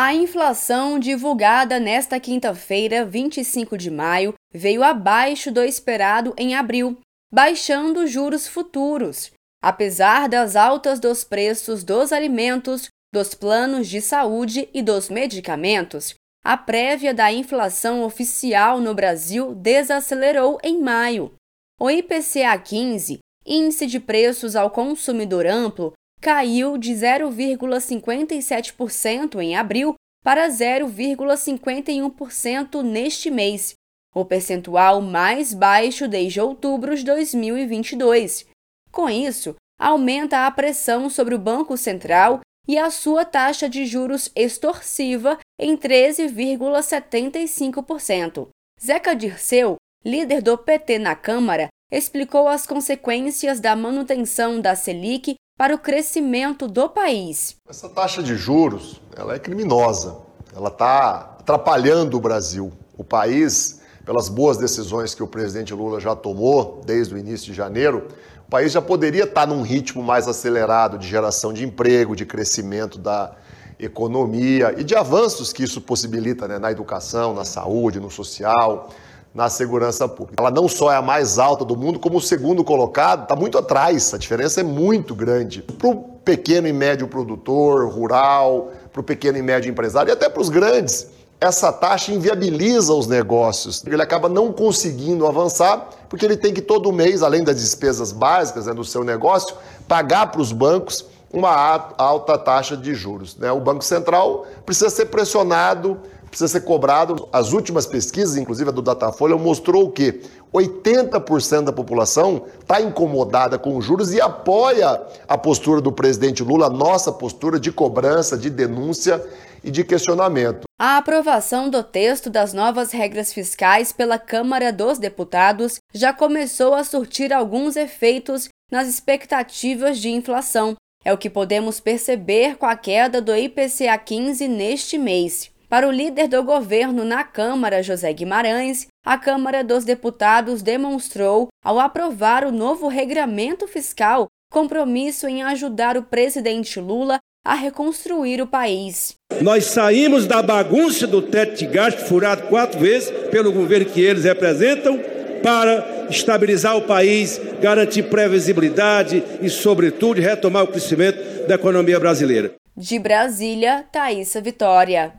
A inflação divulgada nesta quinta-feira, 25 de maio, veio abaixo do esperado em abril, baixando juros futuros. Apesar das altas dos preços dos alimentos, dos planos de saúde e dos medicamentos, a prévia da inflação oficial no Brasil desacelerou em maio. O IPCA 15, Índice de Preços ao Consumidor Amplo, caiu de 0,57% em abril para 0,51% neste mês, o percentual mais baixo desde outubro de 2022. Com isso, aumenta a pressão sobre o Banco Central e a sua taxa de juros extorsiva em 13,75%. Zeca Dirceu, líder do PT na Câmara, explicou as consequências da manutenção da Selic para o crescimento do país. Essa taxa de juros ela é criminosa. Ela está atrapalhando o Brasil. O país, pelas boas decisões que o presidente Lula já tomou desde o início de janeiro, o país já poderia estar tá num ritmo mais acelerado de geração de emprego, de crescimento da economia e de avanços que isso possibilita né, na educação, na saúde, no social na segurança pública. Ela não só é a mais alta do mundo, como o segundo colocado está muito atrás. A diferença é muito grande. Para o pequeno e médio produtor rural, para o pequeno e médio empresário e até para os grandes, essa taxa inviabiliza os negócios. Ele acaba não conseguindo avançar, porque ele tem que todo mês, além das despesas básicas né, do seu negócio, pagar para os bancos uma alta taxa de juros. Né? O Banco Central precisa ser pressionado precisa ser cobrado. As últimas pesquisas, inclusive a do Datafolha, mostrou que 80% da população está incomodada com os juros e apoia a postura do presidente Lula, a nossa postura de cobrança, de denúncia e de questionamento. A aprovação do texto das novas regras fiscais pela Câmara dos Deputados já começou a surtir alguns efeitos nas expectativas de inflação. É o que podemos perceber com a queda do IPCA 15 neste mês. Para o líder do governo na Câmara, José Guimarães, a Câmara dos Deputados demonstrou, ao aprovar o novo regramento fiscal, compromisso em ajudar o presidente Lula a reconstruir o país. Nós saímos da bagunça do teto de gasto furado quatro vezes pelo governo que eles representam para estabilizar o país, garantir previsibilidade e, sobretudo, retomar o crescimento da economia brasileira. De Brasília, Thaisa Vitória.